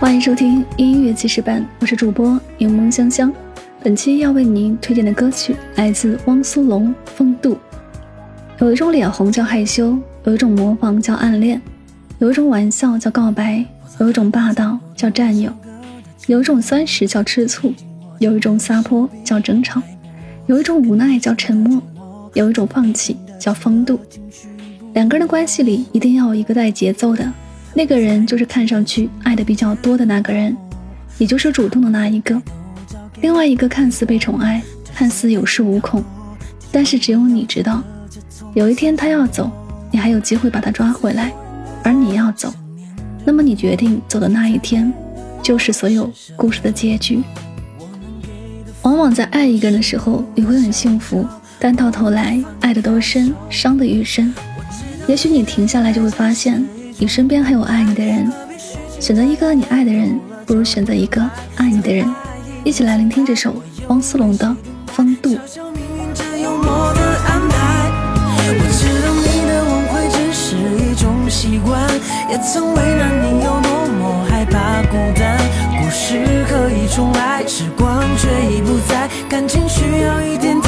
欢迎收听音乐记事版，我是主播柠檬香香。本期要为您推荐的歌曲来自汪苏泷《风度》。有一种脸红叫害羞，有一种模仿叫暗恋，有一种玩笑叫告白，有一种霸道叫占有，有一种酸食叫吃醋，有一种撒泼叫争吵，有一种无奈叫沉默，有一种放弃叫风度。两个人的关系里，一定要有一个带节奏的。那个人就是看上去爱的比较多的那个人，也就是主动的那一个。另外一个看似被宠爱，看似有恃无恐，但是只有你知道，有一天他要走，你还有机会把他抓回来。而你要走，那么你决定走的那一天，就是所有故事的结局。往往在爱一个人的时候，你会很幸福，但到头来爱的都深，伤的越深。也许你停下来就会发现。你身边还有爱你的人，选择一个你爱的人，不如选择一个爱你的人。一起来聆听这首汪苏泷的《风度》。我知道你的挽回只是一种习惯，也曾为难你有多么害怕孤单。故事可以重来，时光却已不在，感情需要一点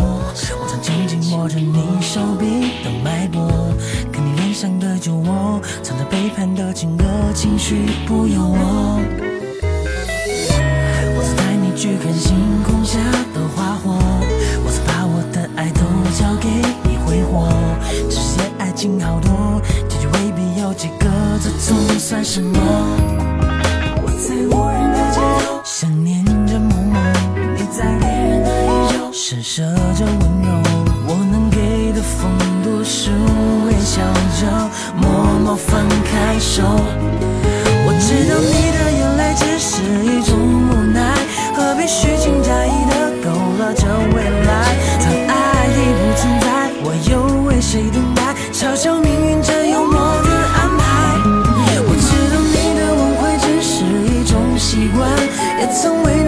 我曾紧紧握着你手臂的脉搏，看你脸上的酒窝，藏着背叛的情歌，情绪不由我。我曾带你去看星空下的花火，我曾把我的爱都交给你挥霍。这些爱情好多，结局未必有几个，这总算什么？我在无人施舍着温柔，我能给的风度是微笑着默默放开手。我知道你的眼泪只是一种无奈，何必虚情假意的勾勒着未来？当爱已不存在，我又为谁等待？嘲笑命运这幽默的安排。我知道你的挽回只是一种习惯，也曾为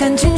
感情